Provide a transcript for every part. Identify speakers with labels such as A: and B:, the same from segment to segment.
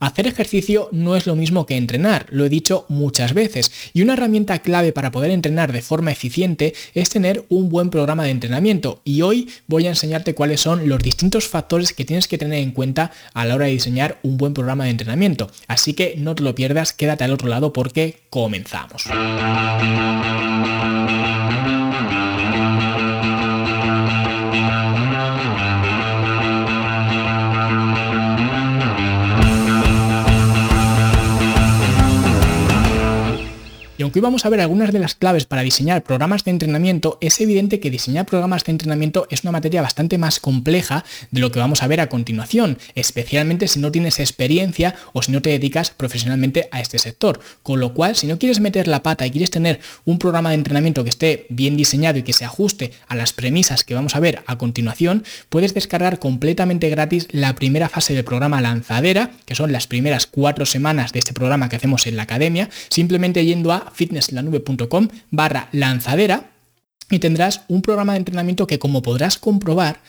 A: Hacer ejercicio no es lo mismo que entrenar, lo he dicho muchas veces, y una herramienta clave para poder entrenar de forma eficiente es tener un buen programa de entrenamiento, y hoy voy a enseñarte cuáles son los distintos factores que tienes que tener en cuenta a la hora de diseñar un buen programa de entrenamiento. Así que no te lo pierdas, quédate al otro lado porque comenzamos. Aunque hoy vamos a ver algunas de las claves para diseñar programas de entrenamiento, es evidente que diseñar programas de entrenamiento es una materia bastante más compleja de lo que vamos a ver a continuación, especialmente si no tienes experiencia o si no te dedicas profesionalmente a este sector. Con lo cual, si no quieres meter la pata y quieres tener un programa de entrenamiento que esté bien diseñado y que se ajuste a las premisas que vamos a ver a continuación, puedes descargar completamente gratis la primera fase del programa Lanzadera, que son las primeras cuatro semanas de este programa que hacemos en la academia, simplemente yendo a fitnesslanube.com barra lanzadera y tendrás un programa de entrenamiento que como podrás comprobar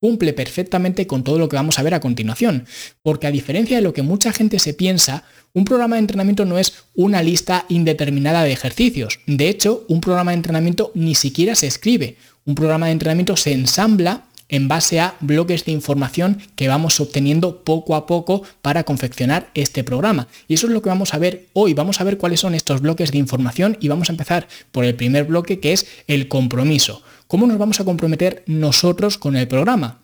A: cumple perfectamente con todo lo que vamos a ver a continuación. Porque a diferencia de lo que mucha gente se piensa, un programa de entrenamiento no es una lista indeterminada de ejercicios. De hecho, un programa de entrenamiento ni siquiera se escribe. Un programa de entrenamiento se ensambla en base a bloques de información que vamos obteniendo poco a poco para confeccionar este programa. Y eso es lo que vamos a ver hoy. Vamos a ver cuáles son estos bloques de información y vamos a empezar por el primer bloque que es el compromiso. ¿Cómo nos vamos a comprometer nosotros con el programa?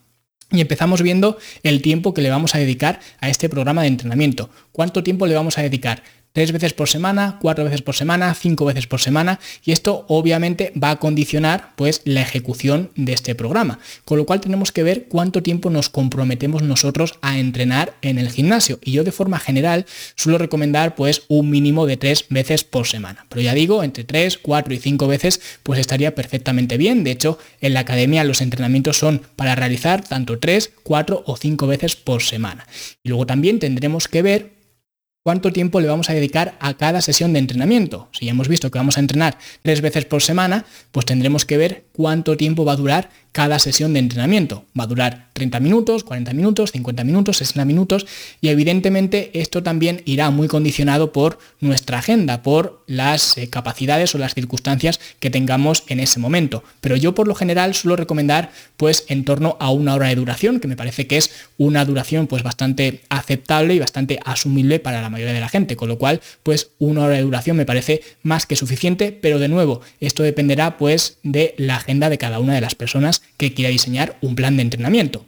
A: Y empezamos viendo el tiempo que le vamos a dedicar a este programa de entrenamiento. ¿Cuánto tiempo le vamos a dedicar? Tres veces por semana, cuatro veces por semana, cinco veces por semana y esto obviamente va a condicionar pues la ejecución de este programa. Con lo cual tenemos que ver cuánto tiempo nos comprometemos nosotros a entrenar en el gimnasio y yo de forma general suelo recomendar pues un mínimo de tres veces por semana. Pero ya digo, entre tres, cuatro y cinco veces pues estaría perfectamente bien. De hecho, en la academia los entrenamientos son para realizar tanto tres, cuatro o cinco veces por semana. Y luego también tendremos que ver cuánto tiempo le vamos a dedicar a cada sesión de entrenamiento. Si ya hemos visto que vamos a entrenar tres veces por semana, pues tendremos que ver cuánto tiempo va a durar cada sesión de entrenamiento. Va a durar 30 minutos, 40 minutos, 50 minutos, 60 minutos y evidentemente esto también irá muy condicionado por nuestra agenda, por las eh, capacidades o las circunstancias que tengamos en ese momento. Pero yo por lo general suelo recomendar pues en torno a una hora de duración, que me parece que es una duración pues bastante aceptable y bastante asumible para la mayoría de la gente, con lo cual pues una hora de duración me parece más que suficiente, pero de nuevo esto dependerá pues de la agenda de cada una de las personas que quiera diseñar un plan de entrenamiento.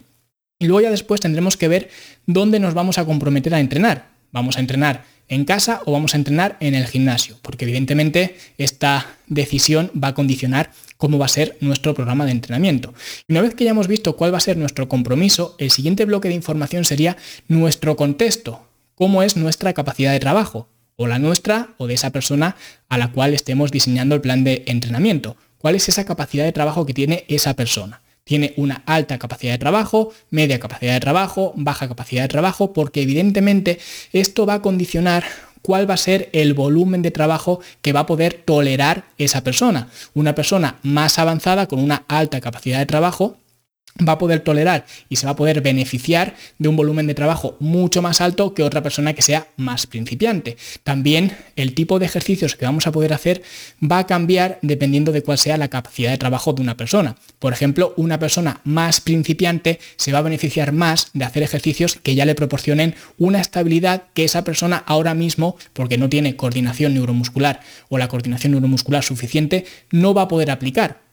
A: Y luego ya después tendremos que ver dónde nos vamos a comprometer a entrenar. ¿Vamos a entrenar en casa o vamos a entrenar en el gimnasio? Porque evidentemente esta decisión va a condicionar cómo va a ser nuestro programa de entrenamiento. Y una vez que ya hemos visto cuál va a ser nuestro compromiso, el siguiente bloque de información sería nuestro contexto, cómo es nuestra capacidad de trabajo, o la nuestra o de esa persona a la cual estemos diseñando el plan de entrenamiento. ¿Cuál es esa capacidad de trabajo que tiene esa persona? Tiene una alta capacidad de trabajo, media capacidad de trabajo, baja capacidad de trabajo, porque evidentemente esto va a condicionar cuál va a ser el volumen de trabajo que va a poder tolerar esa persona. Una persona más avanzada con una alta capacidad de trabajo va a poder tolerar y se va a poder beneficiar de un volumen de trabajo mucho más alto que otra persona que sea más principiante. También el tipo de ejercicios que vamos a poder hacer va a cambiar dependiendo de cuál sea la capacidad de trabajo de una persona. Por ejemplo, una persona más principiante se va a beneficiar más de hacer ejercicios que ya le proporcionen una estabilidad que esa persona ahora mismo, porque no tiene coordinación neuromuscular o la coordinación neuromuscular suficiente, no va a poder aplicar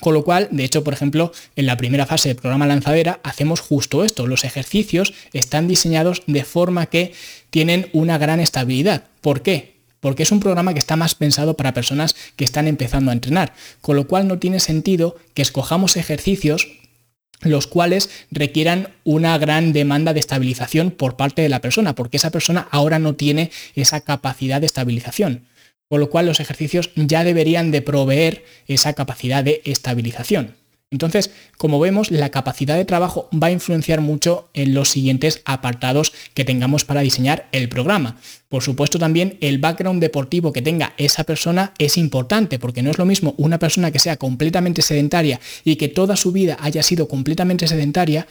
A: con lo cual, de hecho, por ejemplo, en la primera fase del programa lanzadera hacemos justo esto. Los ejercicios están diseñados de forma que tienen una gran estabilidad. ¿Por qué? Porque es un programa que está más pensado para personas que están empezando a entrenar. Con lo cual no tiene sentido que escojamos ejercicios los cuales requieran una gran demanda de estabilización por parte de la persona, porque esa persona ahora no tiene esa capacidad de estabilización con lo cual los ejercicios ya deberían de proveer esa capacidad de estabilización. Entonces, como vemos, la capacidad de trabajo va a influenciar mucho en los siguientes apartados que tengamos para diseñar el programa. Por supuesto, también el background deportivo que tenga esa persona es importante, porque no es lo mismo una persona que sea completamente sedentaria y que toda su vida haya sido completamente sedentaria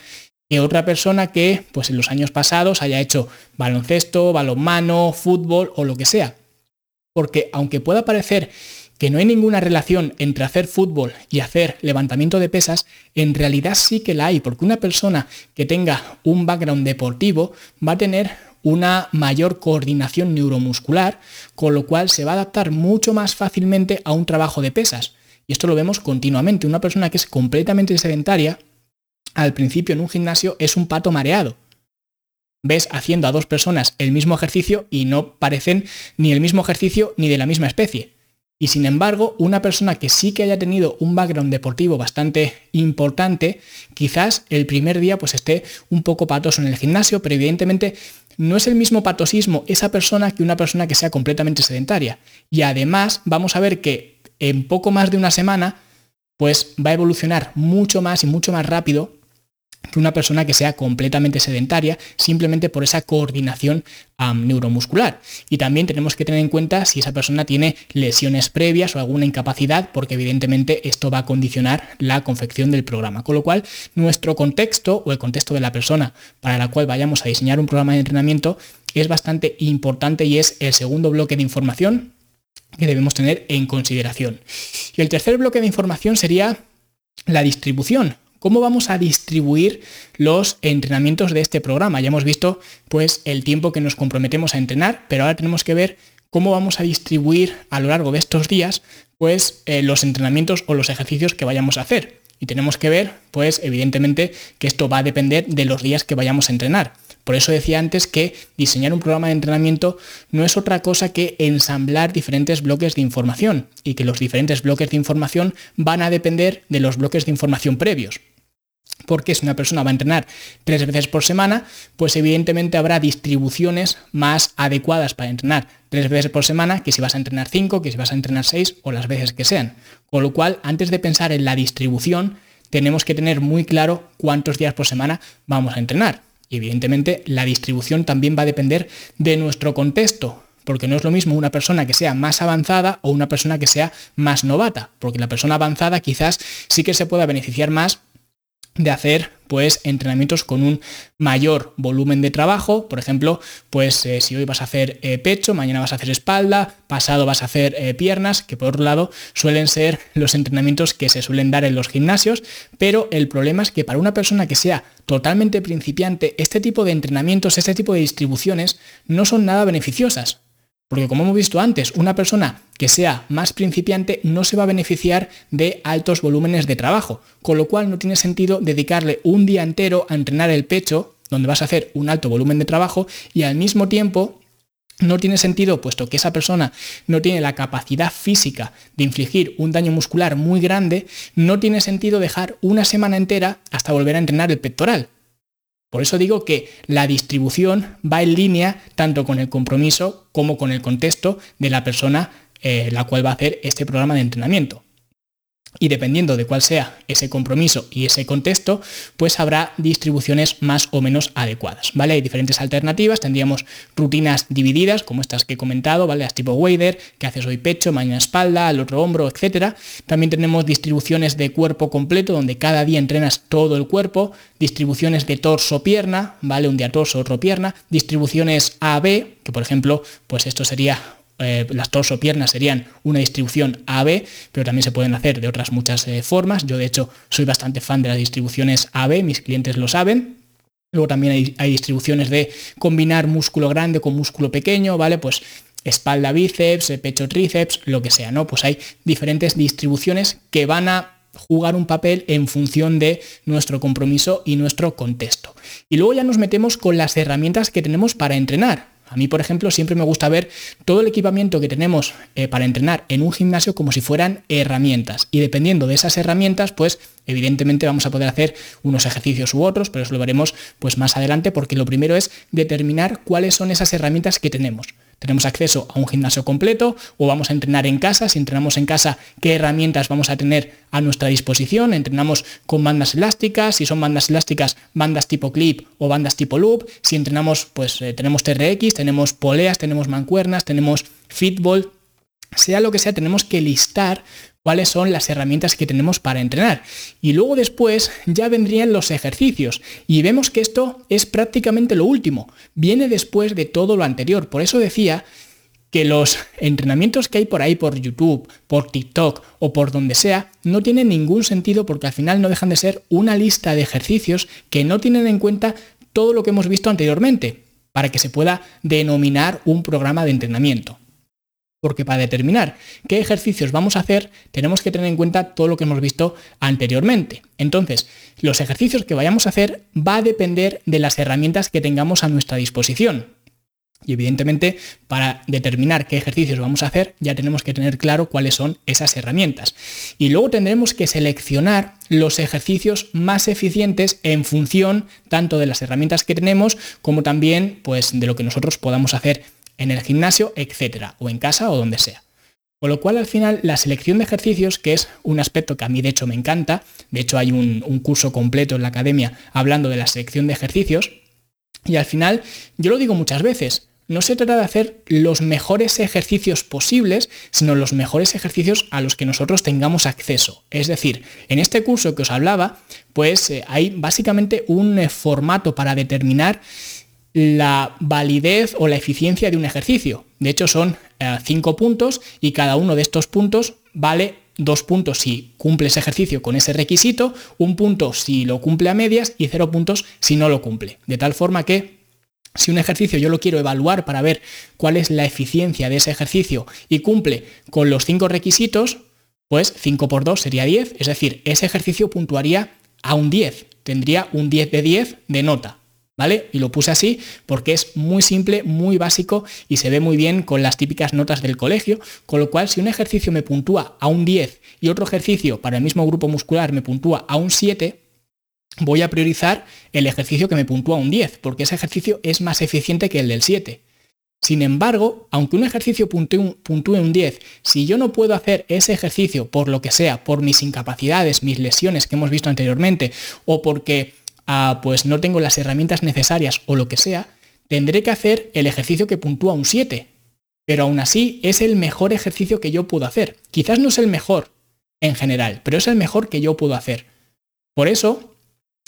A: que otra persona que pues en los años pasados haya hecho baloncesto, balonmano, fútbol o lo que sea. Porque aunque pueda parecer que no hay ninguna relación entre hacer fútbol y hacer levantamiento de pesas, en realidad sí que la hay, porque una persona que tenga un background deportivo va a tener una mayor coordinación neuromuscular, con lo cual se va a adaptar mucho más fácilmente a un trabajo de pesas. Y esto lo vemos continuamente. Una persona que es completamente sedentaria, al principio en un gimnasio es un pato mareado. Ves haciendo a dos personas el mismo ejercicio y no parecen ni el mismo ejercicio ni de la misma especie. Y sin embargo, una persona que sí que haya tenido un background deportivo bastante importante, quizás el primer día pues esté un poco patoso en el gimnasio, pero evidentemente no es el mismo patosismo esa persona que una persona que sea completamente sedentaria. Y además vamos a ver que en poco más de una semana pues va a evolucionar mucho más y mucho más rápido que una persona que sea completamente sedentaria simplemente por esa coordinación neuromuscular. Y también tenemos que tener en cuenta si esa persona tiene lesiones previas o alguna incapacidad, porque evidentemente esto va a condicionar la confección del programa. Con lo cual, nuestro contexto o el contexto de la persona para la cual vayamos a diseñar un programa de entrenamiento es bastante importante y es el segundo bloque de información que debemos tener en consideración. Y el tercer bloque de información sería la distribución ¿Cómo vamos a distribuir los entrenamientos de este programa? Ya hemos visto pues el tiempo que nos comprometemos a entrenar, pero ahora tenemos que ver cómo vamos a distribuir a lo largo de estos días pues eh, los entrenamientos o los ejercicios que vayamos a hacer. Y tenemos que ver pues evidentemente que esto va a depender de los días que vayamos a entrenar. Por eso decía antes que diseñar un programa de entrenamiento no es otra cosa que ensamblar diferentes bloques de información y que los diferentes bloques de información van a depender de los bloques de información previos. Porque si una persona va a entrenar tres veces por semana, pues evidentemente habrá distribuciones más adecuadas para entrenar tres veces por semana que si vas a entrenar cinco, que si vas a entrenar seis o las veces que sean. Con lo cual, antes de pensar en la distribución, tenemos que tener muy claro cuántos días por semana vamos a entrenar. Y evidentemente la distribución también va a depender de nuestro contexto, porque no es lo mismo una persona que sea más avanzada o una persona que sea más novata, porque la persona avanzada quizás sí que se pueda beneficiar más de hacer pues entrenamientos con un mayor volumen de trabajo. Por ejemplo, pues eh, si hoy vas a hacer eh, pecho, mañana vas a hacer espalda, pasado vas a hacer eh, piernas, que por otro lado suelen ser los entrenamientos que se suelen dar en los gimnasios, pero el problema es que para una persona que sea totalmente principiante, este tipo de entrenamientos, este tipo de distribuciones no son nada beneficiosas. Porque como hemos visto antes, una persona que sea más principiante no se va a beneficiar de altos volúmenes de trabajo, con lo cual no tiene sentido dedicarle un día entero a entrenar el pecho, donde vas a hacer un alto volumen de trabajo, y al mismo tiempo no tiene sentido, puesto que esa persona no tiene la capacidad física de infligir un daño muscular muy grande, no tiene sentido dejar una semana entera hasta volver a entrenar el pectoral, por eso digo que la distribución va en línea tanto con el compromiso como con el contexto de la persona eh, la cual va a hacer este programa de entrenamiento y dependiendo de cuál sea ese compromiso y ese contexto, pues habrá distribuciones más o menos adecuadas, ¿vale? Hay diferentes alternativas, tendríamos rutinas divididas, como estas que he comentado, ¿vale? Las tipo Wader, que haces hoy pecho, mañana espalda, al otro hombro, etcétera. También tenemos distribuciones de cuerpo completo, donde cada día entrenas todo el cuerpo, distribuciones de torso-pierna, ¿vale? Un día torso, otro pierna, distribuciones A-B, que por ejemplo, pues esto sería eh, las torso piernas serían una distribución AB, pero también se pueden hacer de otras muchas eh, formas. Yo de hecho soy bastante fan de las distribuciones AB, mis clientes lo saben. Luego también hay, hay distribuciones de combinar músculo grande con músculo pequeño, ¿vale? Pues espalda bíceps, eh, pecho tríceps, lo que sea, ¿no? Pues hay diferentes distribuciones que van a jugar un papel en función de nuestro compromiso y nuestro contexto. Y luego ya nos metemos con las herramientas que tenemos para entrenar. A mí, por ejemplo, siempre me gusta ver todo el equipamiento que tenemos eh, para entrenar en un gimnasio como si fueran herramientas. Y dependiendo de esas herramientas, pues evidentemente vamos a poder hacer unos ejercicios u otros, pero eso lo veremos pues más adelante porque lo primero es determinar cuáles son esas herramientas que tenemos tenemos acceso a un gimnasio completo o vamos a entrenar en casa. Si entrenamos en casa, ¿qué herramientas vamos a tener a nuestra disposición? Entrenamos con bandas elásticas, si son bandas elásticas, bandas tipo clip o bandas tipo loop. Si entrenamos, pues eh, tenemos TRX, tenemos poleas, tenemos mancuernas, tenemos fitball. Sea lo que sea, tenemos que listar cuáles son las herramientas que tenemos para entrenar. Y luego después ya vendrían los ejercicios. Y vemos que esto es prácticamente lo último. Viene después de todo lo anterior. Por eso decía que los entrenamientos que hay por ahí por YouTube, por TikTok o por donde sea, no tienen ningún sentido porque al final no dejan de ser una lista de ejercicios que no tienen en cuenta todo lo que hemos visto anteriormente para que se pueda denominar un programa de entrenamiento. Porque para determinar qué ejercicios vamos a hacer, tenemos que tener en cuenta todo lo que hemos visto anteriormente. Entonces, los ejercicios que vayamos a hacer va a depender de las herramientas que tengamos a nuestra disposición. Y evidentemente, para determinar qué ejercicios vamos a hacer, ya tenemos que tener claro cuáles son esas herramientas. Y luego tendremos que seleccionar los ejercicios más eficientes en función tanto de las herramientas que tenemos como también pues, de lo que nosotros podamos hacer en el gimnasio, etcétera, o en casa o donde sea. Con lo cual al final la selección de ejercicios, que es un aspecto que a mí de hecho me encanta, de hecho hay un, curso completo en la academia hablando de la selección de ejercicios, y al final yo lo digo muchas veces, no se trata de hacer los mejores ejercicios posibles, sino los mejores ejercicios a los que nosotros tengamos acceso. Es decir, en este curso que os hablaba, pues eh, hay básicamente un eh, formato para determinar la validez o la eficiencia de un ejercicio. De hecho, son eh, cinco puntos y cada uno de estos puntos vale dos puntos si cumple ese ejercicio con ese requisito, un punto si lo cumple a medias y cero puntos si no lo cumple. De tal forma que si un ejercicio yo lo quiero evaluar para ver cuál es la eficiencia de ese ejercicio y cumple con los cinco requisitos, pues 5 por 2 sería 10, es decir, ese ejercicio puntuaría a un 10, tendría un 10 de 10 de nota. ¿Vale? Y lo puse así porque es muy simple, muy básico y se ve muy bien con las típicas notas del colegio, con lo cual si un ejercicio me puntúa a un 10 y otro ejercicio para el mismo grupo muscular me puntúa a un 7, voy a priorizar el ejercicio que me puntúa un 10, porque ese ejercicio es más eficiente que el del 7. Sin embargo, aunque un ejercicio puntúe un 10, si yo no puedo hacer ese ejercicio por lo que sea, por mis incapacidades, mis lesiones que hemos visto anteriormente, o porque pues no tengo las herramientas necesarias o lo que sea, tendré que hacer el ejercicio que puntúa un 7. Pero aún así es el mejor ejercicio que yo puedo hacer. Quizás no es el mejor en general, pero es el mejor que yo puedo hacer. Por eso,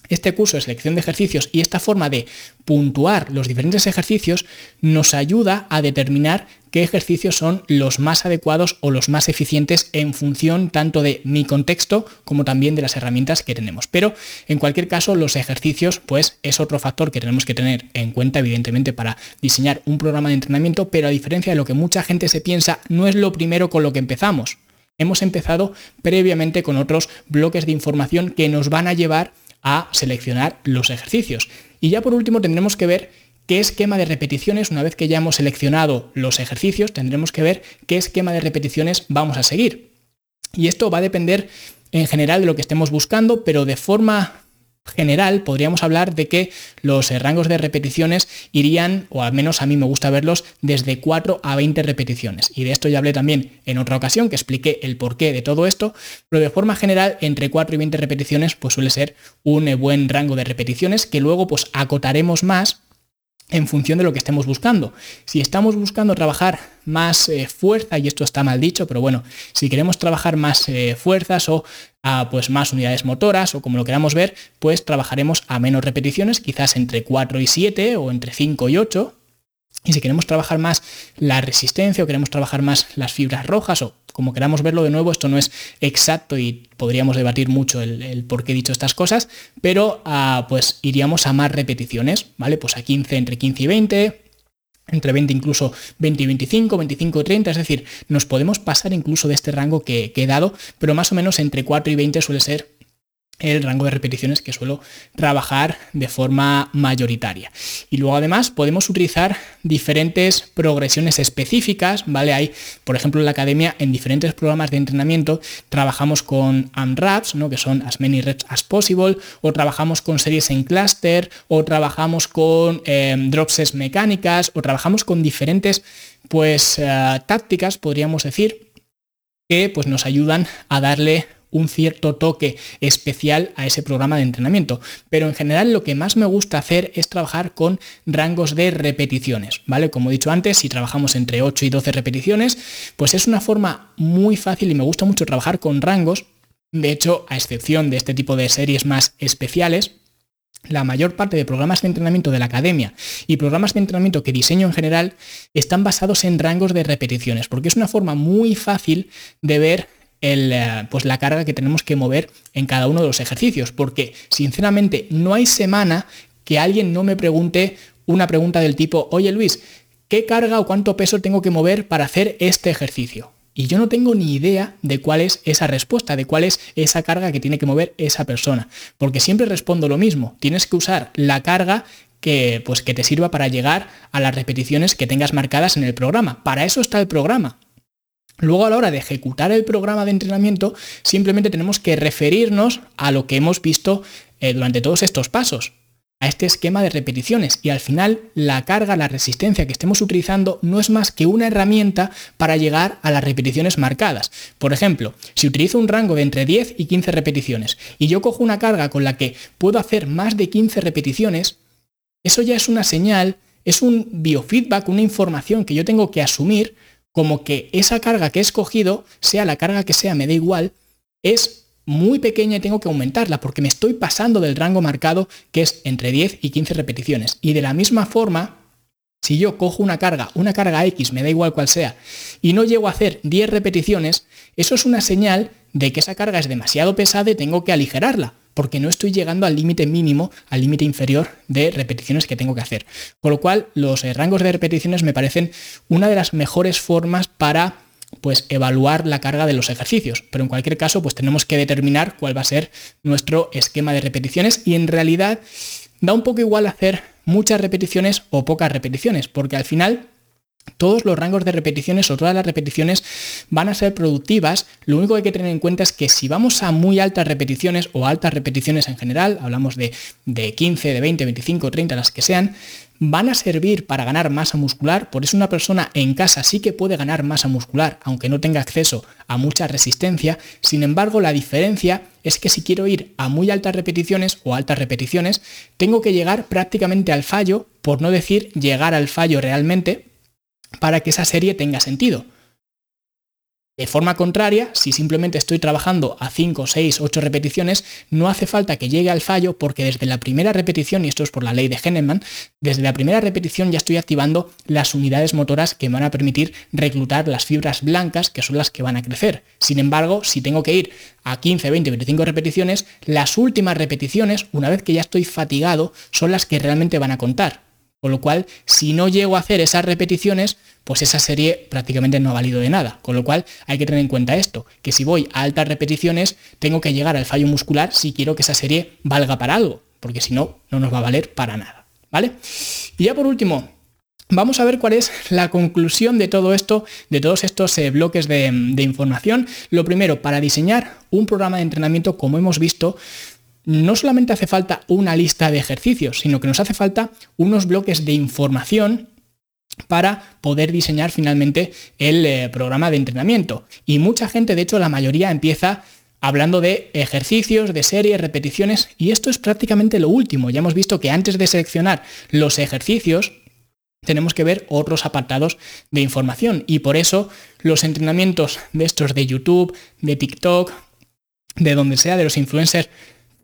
A: este curso de selección de ejercicios y esta forma de puntuar los diferentes ejercicios nos ayuda a determinar qué ejercicios son los más adecuados o los más eficientes en función tanto de mi contexto como también de las herramientas que tenemos. Pero en cualquier caso los ejercicios pues es otro factor que tenemos que tener en cuenta evidentemente para diseñar un programa de entrenamiento, pero a diferencia de lo que mucha gente se piensa, no es lo primero con lo que empezamos. Hemos empezado previamente con otros bloques de información que nos van a llevar a seleccionar los ejercicios. Y ya por último tendremos que ver qué esquema de repeticiones, una vez que ya hemos seleccionado los ejercicios, tendremos que ver qué esquema de repeticiones vamos a seguir. Y esto va a depender en general de lo que estemos buscando, pero de forma general podríamos hablar de que los eh, rangos de repeticiones irían, o al menos a mí me gusta verlos, desde 4 a 20 repeticiones. Y de esto ya hablé también en otra ocasión, que expliqué el porqué de todo esto, pero de forma general entre 4 y 20 repeticiones pues suele ser un eh, buen rango de repeticiones que luego pues acotaremos más en función de lo que estemos buscando. Si estamos buscando trabajar más eh, fuerza, y esto está mal dicho, pero bueno, si queremos trabajar más eh, fuerzas o ah, pues más unidades motoras o como lo queramos ver, pues trabajaremos a menos repeticiones, quizás entre 4 y 7 o entre 5 y 8, y si queremos trabajar más la resistencia o queremos trabajar más las fibras rojas o como queramos verlo de nuevo, esto no es exacto y podríamos debatir mucho el, por qué he dicho estas cosas, pero ah, pues iríamos a más repeticiones, ¿vale? Pues a 15, entre 15 y 20, entre 20 incluso 20 y 25, 25 y 30, es decir, nos podemos pasar incluso de este rango que, que he dado, pero más o menos entre 4 y 20 suele ser el rango de repeticiones que suelo trabajar de forma mayoritaria. Y luego además podemos utilizar diferentes progresiones específicas, ¿vale? Hay, por ejemplo, en la academia, en diferentes programas de entrenamiento, trabajamos con AMRAPs, ¿no? que son as many reps as possible, o trabajamos con series en cluster, o trabajamos con eh, dropsets mecánicas, o trabajamos con diferentes pues, eh, tácticas, podríamos decir, que pues, nos ayudan a darle un cierto toque especial a ese programa de entrenamiento. Pero en general lo que más me gusta hacer es trabajar con rangos de repeticiones, ¿vale? Como he dicho antes, si trabajamos entre 8 y 12 repeticiones, pues es una forma muy fácil y me gusta mucho trabajar con rangos. De hecho, a excepción de este tipo de series más especiales, la mayor parte de programas de entrenamiento de la academia y programas de entrenamiento que diseño en general están basados en rangos de repeticiones, porque es una forma muy fácil de ver eh, pues la carga que tenemos que mover en cada uno de los ejercicios, porque sinceramente no hay semana que alguien no me pregunte una pregunta del tipo, oye Luis, ¿qué carga o cuánto peso tengo que mover para hacer este ejercicio? Y yo no tengo ni idea de cuál es esa respuesta, de cuál es esa carga que tiene que mover esa persona. Porque siempre respondo lo mismo. Tienes que usar la carga que, pues, que te sirva para llegar a las repeticiones que tengas marcadas en el programa. Para eso está el programa. Luego a la hora de ejecutar el programa de entrenamiento, simplemente tenemos que referirnos a lo que hemos visto eh, durante todos estos pasos a este esquema de repeticiones y al final la carga, la resistencia que estemos utilizando no es más que una herramienta para llegar a las repeticiones marcadas. Por ejemplo, si utilizo un rango de entre 10 y 15 repeticiones y yo cojo una carga con la que puedo hacer más de 15 repeticiones, eso ya es una señal, es un biofeedback, una información que yo tengo que asumir como que esa carga que he escogido, sea la carga que sea, me da igual, es muy pequeña y tengo que aumentarla porque me estoy pasando del rango marcado que es entre 10 y 15 repeticiones. Y de la misma forma, si yo cojo una carga, una carga X, me da igual cual sea, y no llego a hacer 10 repeticiones, eso es una señal de que esa carga es demasiado pesada y tengo que aligerarla, porque no estoy llegando al límite mínimo, al límite inferior de repeticiones que tengo que hacer. Con lo cual, los eh, rangos de repeticiones me parecen una de las mejores formas para pues evaluar la carga de los ejercicios. Pero en cualquier caso, pues tenemos que determinar cuál va a ser nuestro esquema de repeticiones y en realidad da un poco igual hacer muchas repeticiones o pocas repeticiones, porque al final todos los rangos de repeticiones o todas las repeticiones van a ser productivas. Lo único que hay que tener en cuenta es que si vamos a muy altas repeticiones o altas repeticiones en general, hablamos de, de 15, de 20, 25, 30, las que sean, van a servir para ganar masa muscular, por eso una persona en casa sí que puede ganar masa muscular, aunque no tenga acceso a mucha resistencia, sin embargo la diferencia es que si quiero ir a muy altas repeticiones o altas repeticiones, tengo que llegar prácticamente al fallo, por no decir llegar al fallo realmente, para que esa serie tenga sentido. De forma contraria, si simplemente estoy trabajando a 5, 6, 8 repeticiones, no hace falta que llegue al fallo porque desde la primera repetición, y esto es por la ley de Henneman, desde la primera repetición ya estoy activando las unidades motoras que van a permitir reclutar las fibras blancas que son las que van a crecer. Sin embargo, si tengo que ir a 15, 20, 25 repeticiones, las últimas repeticiones, una vez que ya estoy fatigado, son las que realmente van a contar. Con lo cual, si no llego a hacer esas repeticiones, pues esa serie prácticamente no ha valido de nada. Con lo cual hay que tener en cuenta esto, que si voy a altas repeticiones, tengo que llegar al fallo muscular si quiero que esa serie valga para algo, porque si no, no nos va a valer para nada. ¿Vale? Y ya por último, Vamos a ver cuál es la conclusión de todo esto, de todos estos eh, bloques de, de, información. Lo primero, para diseñar un programa de entrenamiento, como hemos visto, no solamente hace falta una lista de ejercicios, sino que nos hace falta unos bloques de información para poder diseñar finalmente el eh, programa de entrenamiento. Y mucha gente, de hecho la mayoría, empieza hablando de ejercicios, de series, repeticiones, y esto es prácticamente lo último. Ya hemos visto que antes de seleccionar los ejercicios, tenemos que ver otros apartados de información. Y por eso los entrenamientos de estos de YouTube, de TikTok, de donde sea, de los influencers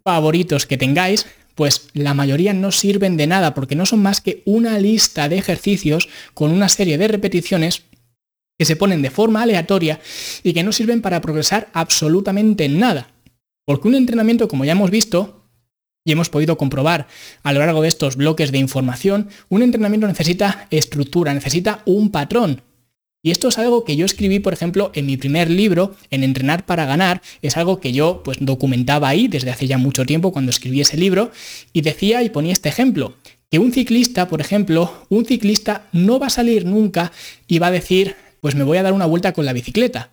A: favoritos que tengáis, pues la mayoría no sirven de nada porque no son más que una lista de ejercicios con una serie de repeticiones que se ponen de forma aleatoria y que no sirven para progresar absolutamente nada. Porque un entrenamiento, como ya hemos visto, y hemos podido comprobar a lo largo de estos bloques de información, un entrenamiento necesita estructura, necesita un patrón. Y esto es algo que yo escribí, por ejemplo, en mi primer libro, en Entrenar para Ganar. Es algo que yo pues, documentaba ahí desde hace ya mucho tiempo cuando escribí ese libro. Y decía y ponía este ejemplo, que un ciclista, por ejemplo, un ciclista no va a salir nunca y va a decir, pues me voy a dar una vuelta con la bicicleta.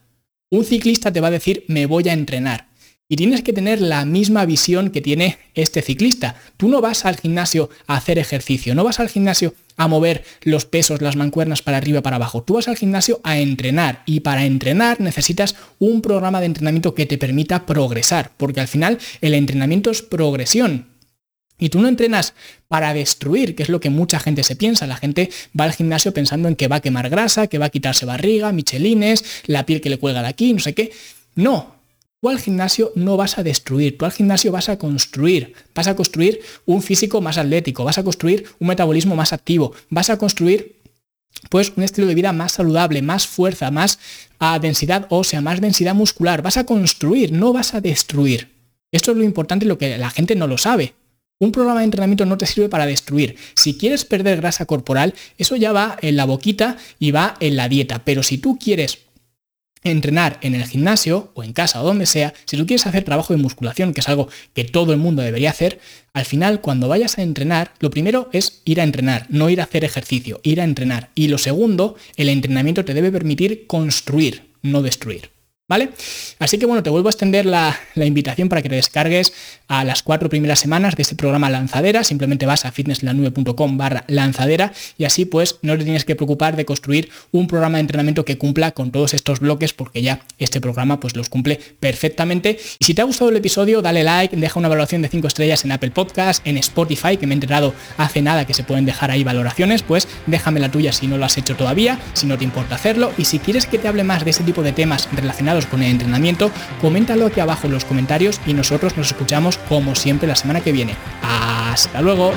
A: Un ciclista te va a decir, me voy a entrenar. Y tienes que tener la misma visión que tiene este ciclista. Tú no vas al gimnasio a hacer ejercicio, no vas al gimnasio a mover los pesos, las mancuernas para arriba para abajo. Tú vas al gimnasio a entrenar y para entrenar necesitas un programa de entrenamiento que te permita progresar, porque al final el entrenamiento es progresión. Y tú no entrenas para destruir, que es lo que mucha gente se piensa. La gente va al gimnasio pensando en que va a quemar grasa, que va a quitarse barriga, michelines, la piel que le cuelga de aquí, no sé qué. No, Tú al gimnasio no vas a destruir, tú al gimnasio vas a construir, vas a construir un físico más atlético, vas a construir un metabolismo más activo, vas a construir pues un estilo de vida más saludable, más fuerza, más a densidad ósea, más densidad muscular, vas a construir, no vas a destruir. Esto es lo importante y lo que la gente no lo sabe. Un programa de entrenamiento no te sirve para destruir. Si quieres perder grasa corporal, eso ya va en la boquita y va en la dieta. Pero si tú quieres entrenar en el gimnasio o en casa o donde sea, si tú quieres hacer trabajo de musculación, que es algo que todo el mundo debería hacer, al final cuando vayas a entrenar, lo primero es ir a entrenar, no ir a hacer ejercicio, ir a entrenar. Y lo segundo, el entrenamiento te debe permitir construir, no destruir. ¿Vale? Así que bueno, te vuelvo a extender la, invitación para que te descargues a las cuatro primeras semanas de este programa Lanzadera. Simplemente vas a fitnesslanube.com barra lanzadera y así pues no te tienes que preocupar de construir un programa de entrenamiento que cumpla con todos estos bloques porque ya este programa pues los cumple perfectamente. Y si te ha gustado el episodio, dale like, deja una valoración de 5 estrellas en Apple Podcast, en Spotify, que me he enterado hace nada que se pueden dejar ahí valoraciones, pues déjame la tuya si no lo has hecho todavía, si no te importa hacerlo. Y si quieres que te hable más de ese tipo de temas relacionados con el entrenamiento, coméntalo aquí abajo en los comentarios y nosotros nos escuchamos como siempre la semana que viene. Hasta luego.